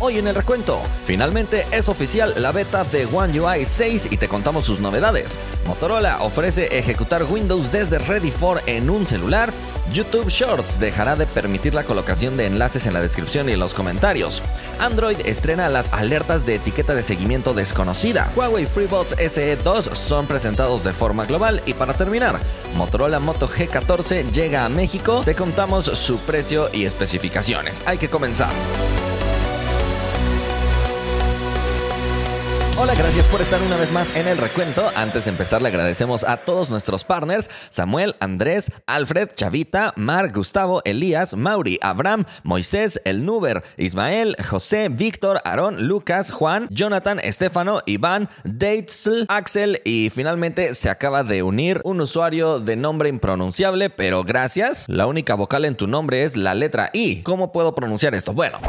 Hoy en el recuento, finalmente es oficial la beta de One UI 6 y te contamos sus novedades. Motorola ofrece ejecutar Windows desde Ready for en un celular. YouTube Shorts dejará de permitir la colocación de enlaces en la descripción y en los comentarios. Android estrena las alertas de etiqueta de seguimiento desconocida. Huawei FreeBuds SE2 son presentados de forma global y para terminar, Motorola Moto G14 llega a México. Te contamos su precio y especificaciones. Hay que comenzar. Hola, gracias por estar una vez más en el recuento. Antes de empezar, le agradecemos a todos nuestros partners: Samuel, Andrés, Alfred, Chavita, Mar, Gustavo, Elías, Mauri, Abraham, Moisés, El Nuber, Ismael, José, Víctor, Aarón, Lucas, Juan, Jonathan, Estefano, Iván, Datesl, Axel y finalmente se acaba de unir un usuario de nombre impronunciable, pero gracias. La única vocal en tu nombre es la letra I. ¿Cómo puedo pronunciar esto? Bueno,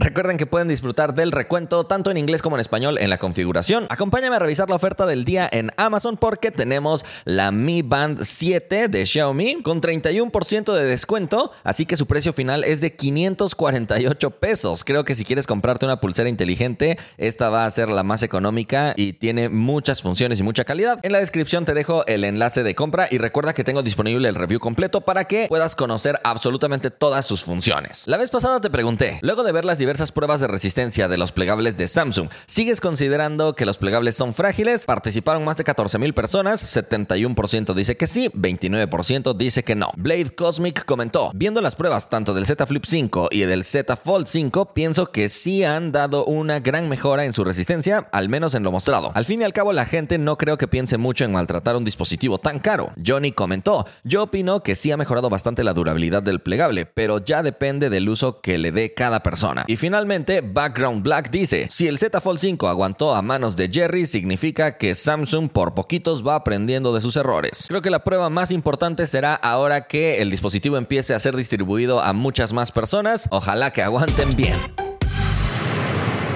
recuerden que pueden disfrutar del recuento tanto en inglés como en español en la configuración. Acompáñame a revisar la oferta del día en Amazon porque tenemos la Mi Band 7 de Xiaomi con 31% de descuento, así que su precio final es de 548 pesos. Creo que si quieres comprarte una pulsera inteligente, esta va a ser la más económica y tiene muchas funciones y mucha calidad. En la descripción te dejo el enlace de compra y recuerda que tengo disponible el review completo para que puedas conocer absolutamente todas sus funciones. La vez pasada te pregunté, luego de ver las diversas pruebas de resistencia de los plegables de Samsung, ¿Sigues considerando que los plegables son frágiles? Participaron más de 14.000 personas, 71% dice que sí, 29% dice que no. Blade Cosmic comentó, viendo las pruebas tanto del Z Flip 5 y del Z Fold 5, pienso que sí han dado una gran mejora en su resistencia, al menos en lo mostrado. Al fin y al cabo, la gente no creo que piense mucho en maltratar un dispositivo tan caro. Johnny comentó, yo opino que sí ha mejorado bastante la durabilidad del plegable, pero ya depende del uso que le dé cada persona. Y finalmente, Background Black dice, si el Z Fold 5 aguantó a manos de Jerry significa que Samsung por poquitos va aprendiendo de sus errores. Creo que la prueba más importante será ahora que el dispositivo empiece a ser distribuido a muchas más personas. Ojalá que aguanten bien.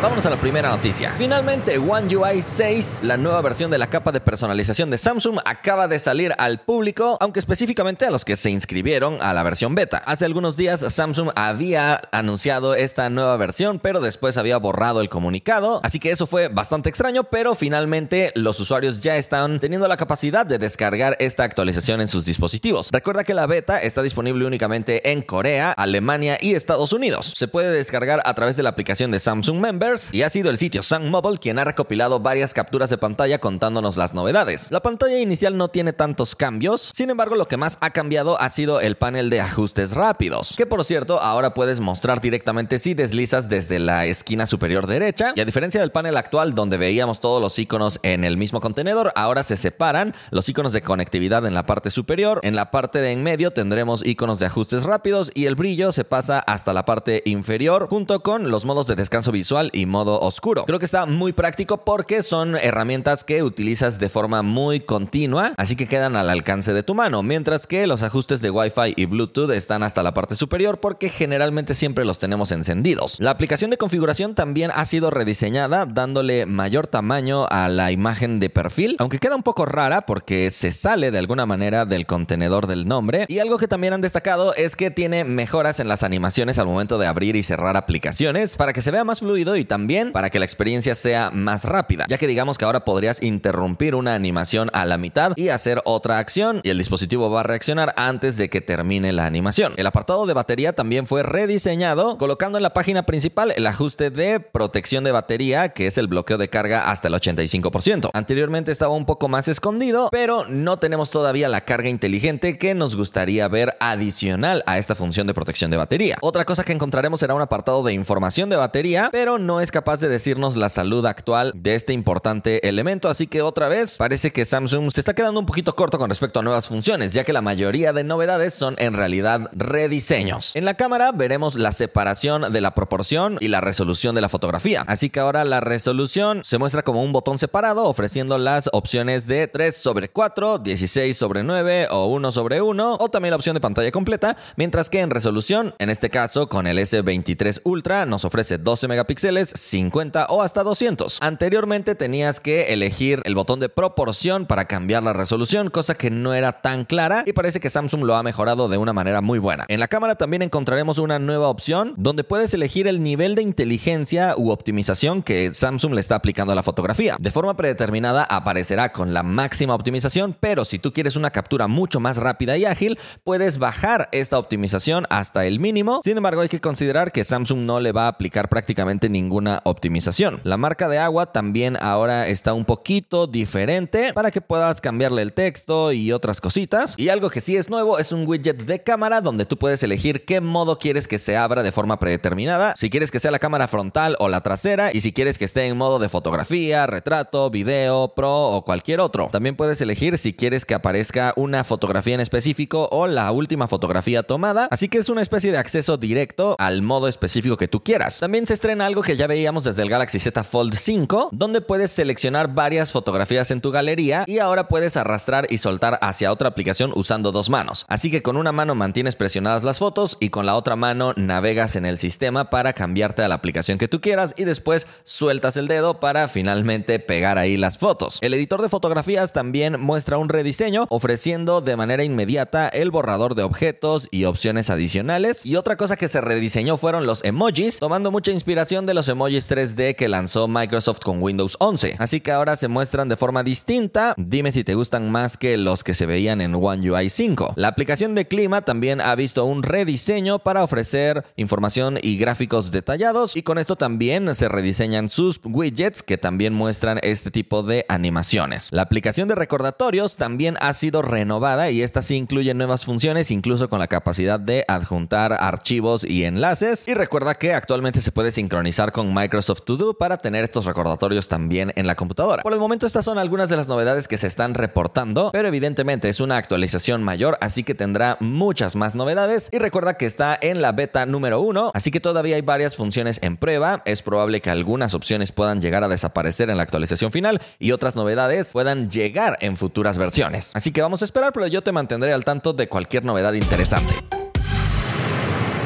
Vámonos a la primera noticia. Finalmente, One UI 6, la nueva versión de la capa de personalización de Samsung, acaba de salir al público, aunque específicamente a los que se inscribieron a la versión beta. Hace algunos días Samsung había anunciado esta nueva versión, pero después había borrado el comunicado, así que eso fue bastante extraño, pero finalmente los usuarios ya están teniendo la capacidad de descargar esta actualización en sus dispositivos. Recuerda que la beta está disponible únicamente en Corea, Alemania y Estados Unidos. Se puede descargar a través de la aplicación de Samsung Member y ha sido el sitio Sun Mobile quien ha recopilado varias capturas de pantalla contándonos las novedades. La pantalla inicial no tiene tantos cambios, sin embargo lo que más ha cambiado ha sido el panel de ajustes rápidos, que por cierto ahora puedes mostrar directamente si deslizas desde la esquina superior derecha. Y a diferencia del panel actual donde veíamos todos los iconos en el mismo contenedor, ahora se separan los iconos de conectividad en la parte superior, en la parte de en medio tendremos iconos de ajustes rápidos y el brillo se pasa hasta la parte inferior junto con los modos de descanso visual y modo oscuro. Creo que está muy práctico porque son herramientas que utilizas de forma muy continua, así que quedan al alcance de tu mano, mientras que los ajustes de Wi-Fi y Bluetooth están hasta la parte superior porque generalmente siempre los tenemos encendidos. La aplicación de configuración también ha sido rediseñada dándole mayor tamaño a la imagen de perfil, aunque queda un poco rara porque se sale de alguna manera del contenedor del nombre y algo que también han destacado es que tiene mejoras en las animaciones al momento de abrir y cerrar aplicaciones para que se vea más fluido y también para que la experiencia sea más rápida, ya que digamos que ahora podrías interrumpir una animación a la mitad y hacer otra acción y el dispositivo va a reaccionar antes de que termine la animación. El apartado de batería también fue rediseñado, colocando en la página principal el ajuste de protección de batería, que es el bloqueo de carga hasta el 85%. Anteriormente estaba un poco más escondido, pero no tenemos todavía la carga inteligente que nos gustaría ver adicional a esta función de protección de batería. Otra cosa que encontraremos será un apartado de información de batería, pero no es capaz de decirnos la salud actual de este importante elemento, así que otra vez parece que Samsung se está quedando un poquito corto con respecto a nuevas funciones, ya que la mayoría de novedades son en realidad rediseños. En la cámara veremos la separación de la proporción y la resolución de la fotografía, así que ahora la resolución se muestra como un botón separado ofreciendo las opciones de 3 sobre 4, 16 sobre 9 o 1 sobre 1 o también la opción de pantalla completa, mientras que en resolución, en este caso con el S23 Ultra nos ofrece 12 megapíxeles megapíxeles, 50 o hasta 200. Anteriormente tenías que elegir el botón de proporción para cambiar la resolución, cosa que no era tan clara y parece que Samsung lo ha mejorado de una manera muy buena. En la cámara también encontraremos una nueva opción donde puedes elegir el nivel de inteligencia u optimización que Samsung le está aplicando a la fotografía. De forma predeterminada aparecerá con la máxima optimización, pero si tú quieres una captura mucho más rápida y ágil, puedes bajar esta optimización hasta el mínimo. Sin embargo, hay que considerar que Samsung no le va a aplicar prácticamente ninguna optimización. La marca de agua también ahora está un poquito diferente para que puedas cambiarle el texto y otras cositas. Y algo que sí es nuevo es un widget de cámara donde tú puedes elegir qué modo quieres que se abra de forma predeterminada. Si quieres que sea la cámara frontal o la trasera y si quieres que esté en modo de fotografía, retrato, video, pro o cualquier otro. También puedes elegir si quieres que aparezca una fotografía en específico o la última fotografía tomada. Así que es una especie de acceso directo al modo específico que tú quieras. También se estrena algo que ya veíamos desde el Galaxy Z Fold 5, donde puedes seleccionar varias fotografías en tu galería y ahora puedes arrastrar y soltar hacia otra aplicación usando dos manos. Así que con una mano mantienes presionadas las fotos y con la otra mano navegas en el sistema para cambiarte a la aplicación que tú quieras y después sueltas el dedo para finalmente pegar ahí las fotos. El editor de fotografías también muestra un rediseño ofreciendo de manera inmediata el borrador de objetos y opciones adicionales. Y otra cosa que se rediseñó fueron los emojis, tomando mucha inspiración de emojis 3D que lanzó Microsoft con Windows 11. Así que ahora se muestran de forma distinta. Dime si te gustan más que los que se veían en One UI 5. La aplicación de clima también ha visto un rediseño para ofrecer información y gráficos detallados y con esto también se rediseñan sus widgets que también muestran este tipo de animaciones. La aplicación de recordatorios también ha sido renovada y esta sí incluye nuevas funciones incluso con la capacidad de adjuntar archivos y enlaces y recuerda que actualmente se puede sincronizar con Microsoft To Do para tener estos recordatorios también en la computadora. Por el momento estas son algunas de las novedades que se están reportando, pero evidentemente es una actualización mayor, así que tendrá muchas más novedades y recuerda que está en la beta número 1, así que todavía hay varias funciones en prueba, es probable que algunas opciones puedan llegar a desaparecer en la actualización final y otras novedades puedan llegar en futuras versiones. Así que vamos a esperar, pero yo te mantendré al tanto de cualquier novedad interesante.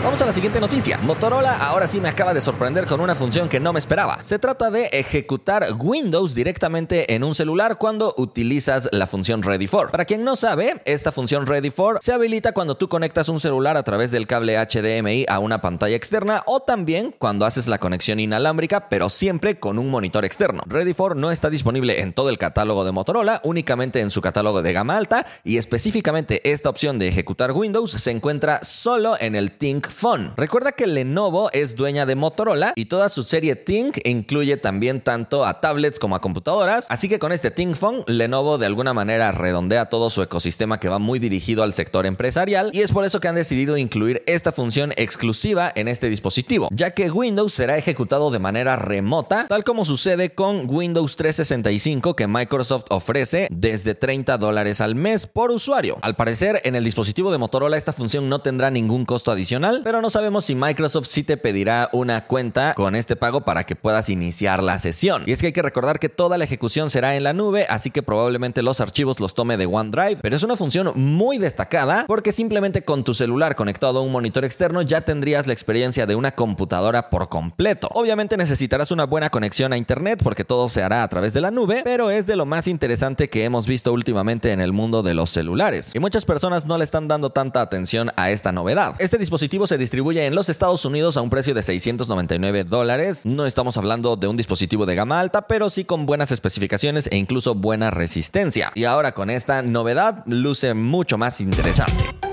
Vamos a la siguiente noticia. Motorola ahora sí me acaba de sorprender con una función que no me esperaba. Se trata de ejecutar Windows directamente en un celular cuando utilizas la función Ready for. Para quien no sabe, esta función Ready for se habilita cuando tú conectas un celular a través del cable HDMI a una pantalla externa o también cuando haces la conexión inalámbrica, pero siempre con un monitor externo. Ready for no está disponible en todo el catálogo de Motorola, únicamente en su catálogo de gama alta y específicamente esta opción de ejecutar Windows se encuentra solo en el Think Recuerda que Lenovo es dueña de Motorola y toda su serie Think incluye también tanto a tablets como a computadoras, así que con este Think Phone, Lenovo de alguna manera redondea todo su ecosistema que va muy dirigido al sector empresarial y es por eso que han decidido incluir esta función exclusiva en este dispositivo, ya que Windows será ejecutado de manera remota, tal como sucede con Windows 365 que Microsoft ofrece desde 30 dólares al mes por usuario. Al parecer, en el dispositivo de Motorola esta función no tendrá ningún costo adicional, pero no sabemos si Microsoft sí te pedirá una cuenta con este pago para que puedas iniciar la sesión. Y es que hay que recordar que toda la ejecución será en la nube, así que probablemente los archivos los tome de OneDrive, pero es una función muy destacada porque simplemente con tu celular conectado a un monitor externo ya tendrías la experiencia de una computadora por completo. Obviamente necesitarás una buena conexión a internet porque todo se hará a través de la nube, pero es de lo más interesante que hemos visto últimamente en el mundo de los celulares. Y muchas personas no le están dando tanta atención a esta novedad. Este dispositivo se distribuye en los Estados Unidos a un precio de 699 dólares. No estamos hablando de un dispositivo de gama alta, pero sí con buenas especificaciones e incluso buena resistencia. Y ahora con esta novedad luce mucho más interesante.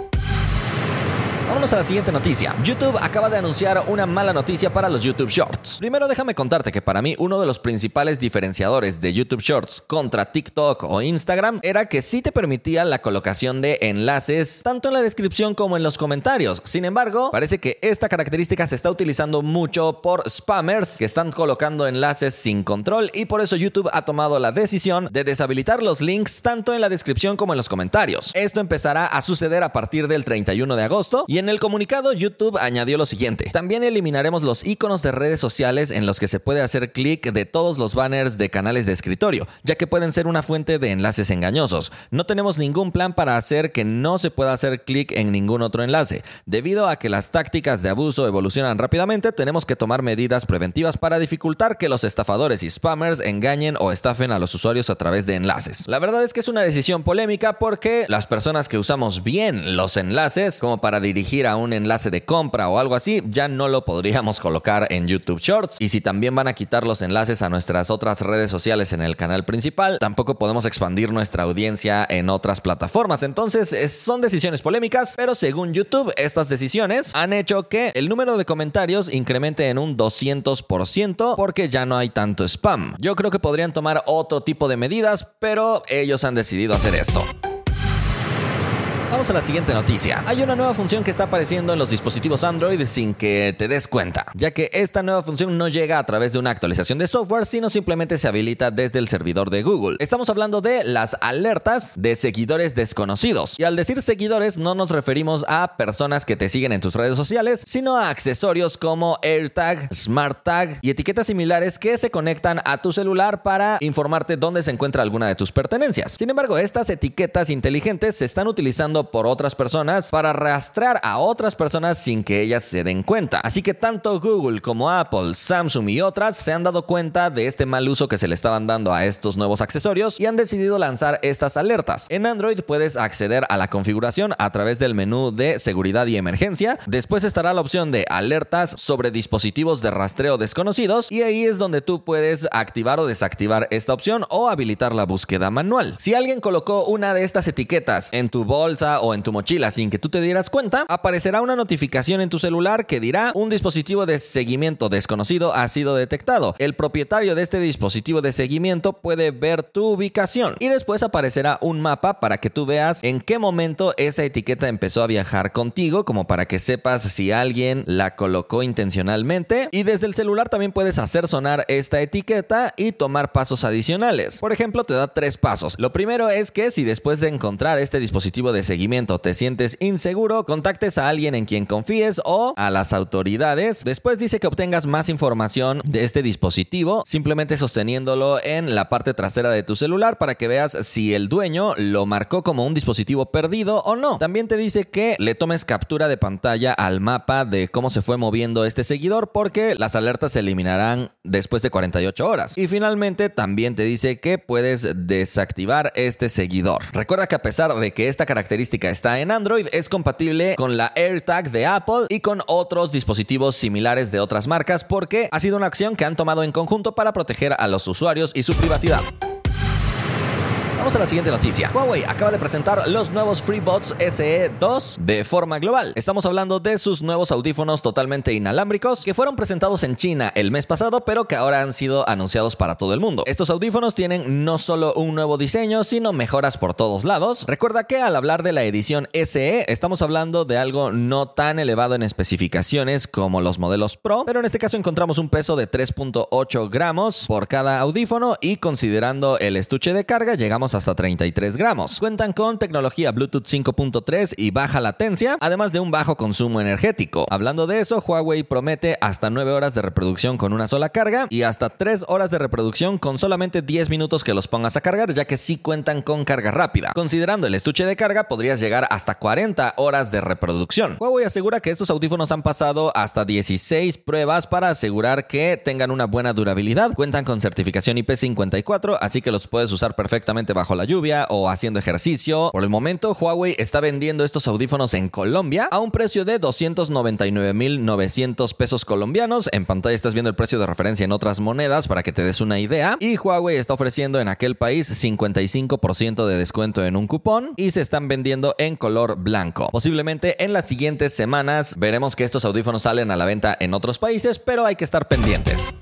Vámonos a la siguiente noticia. YouTube acaba de anunciar una mala noticia para los YouTube Shorts. Primero déjame contarte que para mí uno de los principales diferenciadores de YouTube Shorts contra TikTok o Instagram era que sí te permitía la colocación de enlaces tanto en la descripción como en los comentarios. Sin embargo, parece que esta característica se está utilizando mucho por spammers que están colocando enlaces sin control y por eso YouTube ha tomado la decisión de deshabilitar los links tanto en la descripción como en los comentarios. Esto empezará a suceder a partir del 31 de agosto y En el comunicado, YouTube añadió lo siguiente. También eliminaremos los iconos de redes sociales en los que se puede hacer clic de todos los banners de canales de escritorio, ya que pueden ser una fuente de enlaces engañosos. No tenemos ningún plan para hacer que no se pueda hacer clic en ningún otro enlace. Debido a que las tácticas de abuso evolucionan rápidamente, tenemos que tomar medidas preventivas para dificultar que los estafadores y spammers engañen o estafen a los usuarios a través de enlaces. La verdad es que es una decisión polémica porque las personas que usamos bien los enlaces, como para dirigir a un enlace de compra o algo así, ya no lo podríamos colocar en YouTube Shorts. Y si también van a quitar los enlaces a nuestras otras redes sociales en el canal principal, tampoco podemos expandir nuestra audiencia en otras plataformas. Entonces, son decisiones polémicas, pero según YouTube, estas decisiones han hecho que el número de comentarios incremente en un 200% porque ya no hay tanto spam. Yo creo que podrían tomar otro tipo de medidas, pero ellos han decidido hacer esto. Vamos a la siguiente noticia. Hay una nueva función que está apareciendo en los dispositivos Android sin que te des cuenta, ya que esta nueva función no llega a través de una actualización de software, sino simplemente se habilita desde el servidor de Google. Estamos hablando de las alertas de seguidores desconocidos. Y al decir seguidores no nos referimos a personas que te siguen en tus redes sociales, sino a accesorios como AirTag, SmartTag y etiquetas similares que se conectan a tu celular para informarte dónde se encuentra alguna de tus pertenencias. Sin embargo, estas etiquetas inteligentes se están utilizando por otras personas para rastrear a otras personas sin que ellas se den cuenta. Así que tanto Google como Apple, Samsung y otras se han dado cuenta de este mal uso que se le estaban dando a estos nuevos accesorios y han decidido lanzar estas alertas. En Android puedes acceder a la configuración a través del menú de seguridad y emergencia. Después estará la opción de alertas sobre dispositivos de rastreo desconocidos y ahí es donde tú puedes activar o desactivar esta opción o habilitar la búsqueda manual. Si alguien colocó una de estas etiquetas en tu bolsa o en tu mochila sin que tú te dieras cuenta, aparecerá una notificación en tu celular que dirá un dispositivo de seguimiento desconocido ha sido detectado. El propietario de este dispositivo de seguimiento puede ver tu ubicación y después aparecerá un mapa para que tú veas en qué momento esa etiqueta empezó a viajar contigo, como para que sepas si alguien la colocó intencionalmente. Y desde el celular también puedes hacer sonar esta etiqueta y tomar pasos adicionales. Por ejemplo, te da tres pasos. Lo primero es que si después de encontrar este dispositivo de seguimiento, te sientes inseguro, contactes a alguien en quien confíes o a las autoridades. Después dice que obtengas más información de este dispositivo simplemente sosteniéndolo en la parte trasera de tu celular para que veas si el dueño lo marcó como un dispositivo perdido o no. También te dice que le tomes captura de pantalla al mapa de cómo se fue moviendo este seguidor porque las alertas se eliminarán después de 48 horas. Y finalmente también te dice que puedes desactivar este seguidor. Recuerda que a pesar de que esta característica está en Android, es compatible con la AirTag de Apple y con otros dispositivos similares de otras marcas porque ha sido una acción que han tomado en conjunto para proteger a los usuarios y su privacidad. Vamos a la siguiente noticia. Huawei acaba de presentar los nuevos FreeBuds SE2 de forma global. Estamos hablando de sus nuevos audífonos totalmente inalámbricos que fueron presentados en China el mes pasado, pero que ahora han sido anunciados para todo el mundo. Estos audífonos tienen no solo un nuevo diseño, sino mejoras por todos lados. Recuerda que al hablar de la edición SE, estamos hablando de algo no tan elevado en especificaciones como los modelos Pro, pero en este caso encontramos un peso de 3.8 gramos por cada audífono y considerando el estuche de carga, llegamos hasta 33 gramos. Cuentan con tecnología Bluetooth 5.3 y baja latencia, además de un bajo consumo energético. Hablando de eso, Huawei promete hasta 9 horas de reproducción con una sola carga y hasta 3 horas de reproducción con solamente 10 minutos que los pongas a cargar, ya que sí cuentan con carga rápida. Considerando el estuche de carga, podrías llegar hasta 40 horas de reproducción. Huawei asegura que estos audífonos han pasado hasta 16 pruebas para asegurar que tengan una buena durabilidad. Cuentan con certificación IP54, así que los puedes usar perfectamente bajo la lluvia o haciendo ejercicio. Por el momento, Huawei está vendiendo estos audífonos en Colombia a un precio de 299.900 pesos colombianos. En pantalla estás viendo el precio de referencia en otras monedas para que te des una idea. Y Huawei está ofreciendo en aquel país 55% de descuento en un cupón y se están vendiendo en color blanco. Posiblemente en las siguientes semanas veremos que estos audífonos salen a la venta en otros países, pero hay que estar pendientes.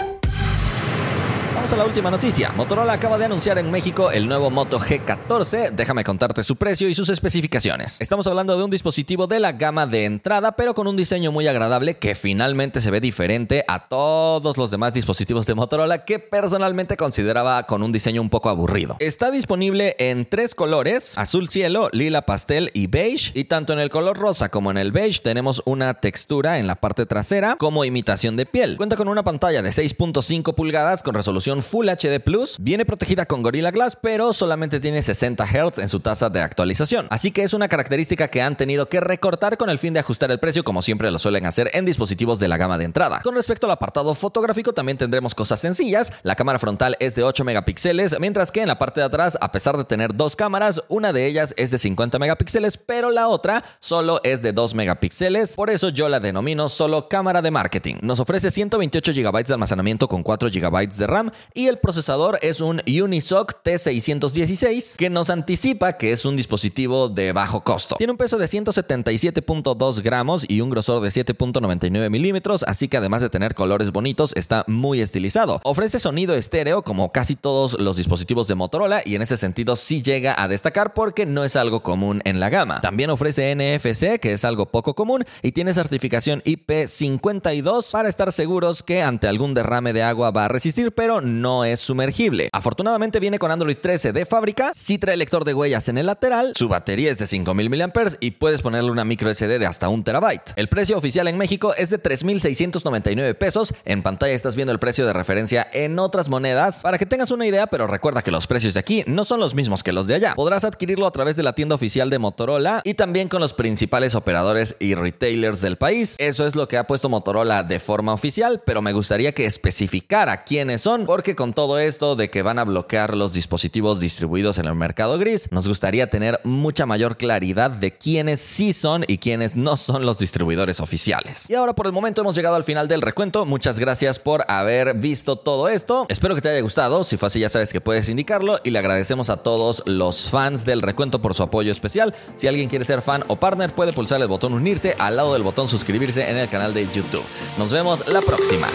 A la última noticia. Motorola acaba de anunciar en México el nuevo Moto G14. Déjame contarte su precio y sus especificaciones. Estamos hablando de un dispositivo de la gama de entrada, pero con un diseño muy agradable que finalmente se ve diferente a todos los demás dispositivos de Motorola que personalmente consideraba con un diseño un poco aburrido. Está disponible en tres colores, azul cielo, lila pastel y beige, y tanto en el color rosa como en el beige tenemos una textura en la parte trasera como imitación de piel. Cuenta con una pantalla de 6.5 pulgadas con Full HD Plus, viene protegida con Gorilla Glass, pero solamente tiene 60 Hz en su tasa de actualización. Así que es una característica que han tenido que recortar con el fin de ajustar el precio, como siempre lo suelen hacer en dispositivos de la gama de entrada. Con respecto al apartado fotográfico, también tendremos cosas sencillas. La cámara frontal es de 8 megapíxeles, mientras que en la parte de atrás, a pesar de tener dos cámaras, una de ellas es de 50 megapíxeles, pero la otra solo es de 2 megapíxeles. Por eso yo la denomino solo cámara de marketing. Nos ofrece 128 GB de almacenamiento con 4 GB de RAM y el procesador es un Unisoc T616 que nos anticipa que es un dispositivo de bajo costo. Tiene un peso de 177.2 gramos y un grosor de 7.99 milímetros, así que además de tener colores bonitos, está muy estilizado. Ofrece sonido estéreo como casi todos los dispositivos de Motorola y en ese sentido sí llega a destacar porque no es algo común en la gama. También ofrece NFC, que es algo poco común, y tiene certificación IP52 para estar seguros que ante algún derrame de agua va a resistir, pero no es sumergible. Afortunadamente viene con Android 13 de fábrica, sí trae lector de huellas en el lateral, su batería es de 5000 mAh y puedes ponerle una micro SD de hasta un terabyte. El precio oficial en México es de 3.699 pesos. En pantalla estás viendo el precio de referencia en otras monedas para que tengas una idea, pero recuerda que los precios de aquí no son los mismos que los de allá. Podrás adquirirlo a través de la tienda oficial de Motorola y también con los principales operadores y retailers del país. Eso es lo que ha puesto Motorola de forma oficial, pero me gustaría que especificara quiénes son porque con todo esto de que van a bloquear los dispositivos distribuidos en el mercado gris, nos gustaría tener mucha mayor claridad de quiénes sí son y quiénes no son los distribuidores oficiales. Y ahora por el momento hemos llegado al final del recuento. Muchas gracias por haber visto todo esto. Espero que te haya gustado. Si fue así ya sabes que puedes indicarlo y le agradecemos a todos los fans del recuento por su apoyo especial. Si alguien quiere ser fan o partner puede pulsar el botón unirse al lado del botón suscribirse en el canal de YouTube. Nos vemos la próxima.